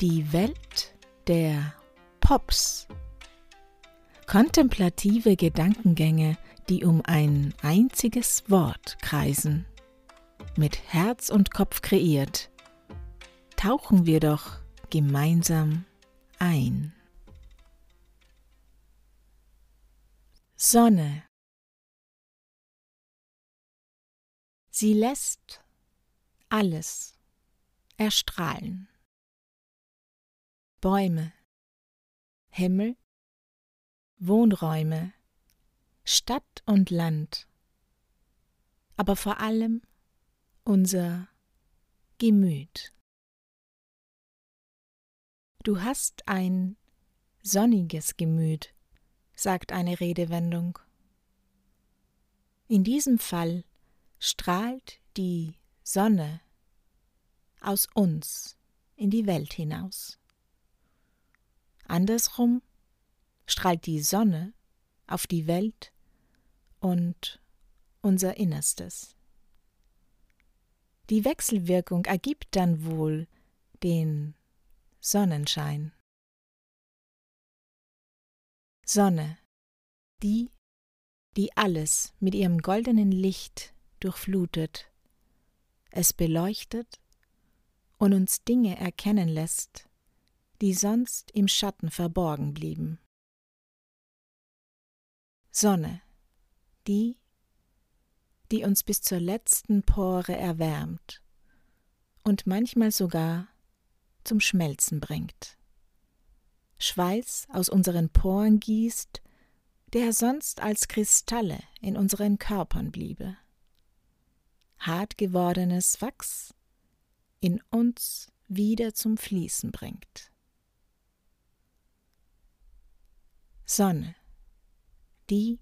Die Welt der Pops. Kontemplative Gedankengänge, die um ein einziges Wort kreisen. Mit Herz und Kopf kreiert, tauchen wir doch gemeinsam ein. Sonne. Sie lässt alles erstrahlen. Bäume, Himmel, Wohnräume, Stadt und Land, aber vor allem unser Gemüt. Du hast ein sonniges Gemüt, sagt eine Redewendung. In diesem Fall strahlt die Sonne aus uns in die Welt hinaus. Andersrum strahlt die Sonne auf die Welt und unser Innerstes. Die Wechselwirkung ergibt dann wohl den Sonnenschein. Sonne, die, die alles mit ihrem goldenen Licht durchflutet, es beleuchtet und uns Dinge erkennen lässt, die sonst im Schatten verborgen blieben. Sonne, die, die uns bis zur letzten Pore erwärmt und manchmal sogar zum Schmelzen bringt. Schweiß aus unseren Poren gießt, der sonst als Kristalle in unseren Körpern bliebe. Hart gewordenes Wachs in uns wieder zum Fließen bringt. Sonne, die,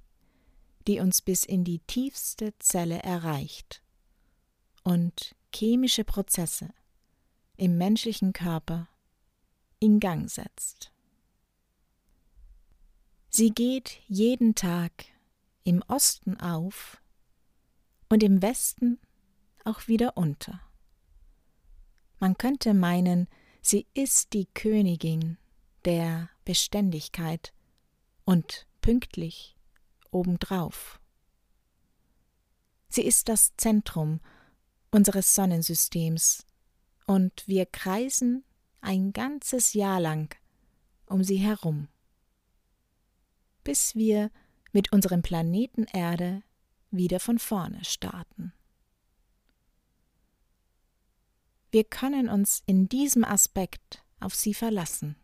die uns bis in die tiefste Zelle erreicht und chemische Prozesse im menschlichen Körper in Gang setzt. Sie geht jeden Tag im Osten auf und im Westen auch wieder unter. Man könnte meinen, sie ist die Königin der Beständigkeit und pünktlich obendrauf. Sie ist das Zentrum unseres Sonnensystems und wir kreisen ein ganzes Jahr lang um sie herum, bis wir mit unserem Planeten Erde wieder von vorne starten. Wir können uns in diesem Aspekt auf sie verlassen.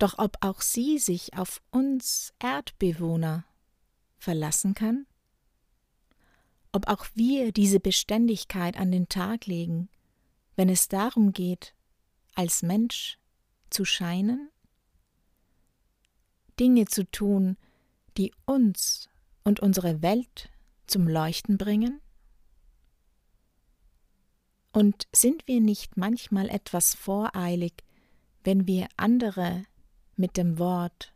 Doch ob auch sie sich auf uns Erdbewohner verlassen kann? Ob auch wir diese Beständigkeit an den Tag legen, wenn es darum geht, als Mensch zu scheinen? Dinge zu tun, die uns und unsere Welt zum Leuchten bringen? Und sind wir nicht manchmal etwas voreilig, wenn wir andere mit dem Wort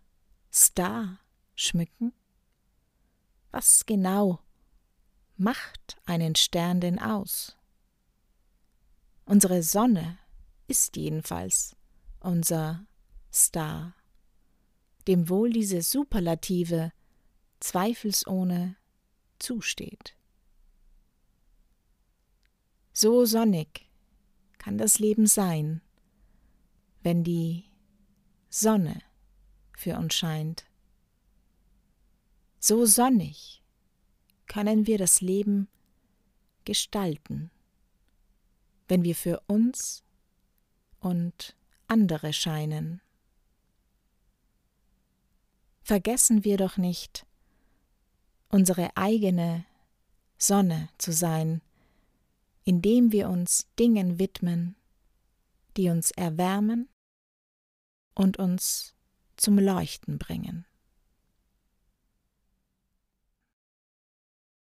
Star schmücken? Was genau macht einen Stern denn aus? Unsere Sonne ist jedenfalls unser Star, dem wohl diese Superlative zweifelsohne zusteht. So sonnig kann das Leben sein, wenn die Sonne für uns scheint. So sonnig können wir das Leben gestalten, wenn wir für uns und andere scheinen. Vergessen wir doch nicht, unsere eigene Sonne zu sein, indem wir uns Dingen widmen, die uns erwärmen und uns zum Leuchten bringen.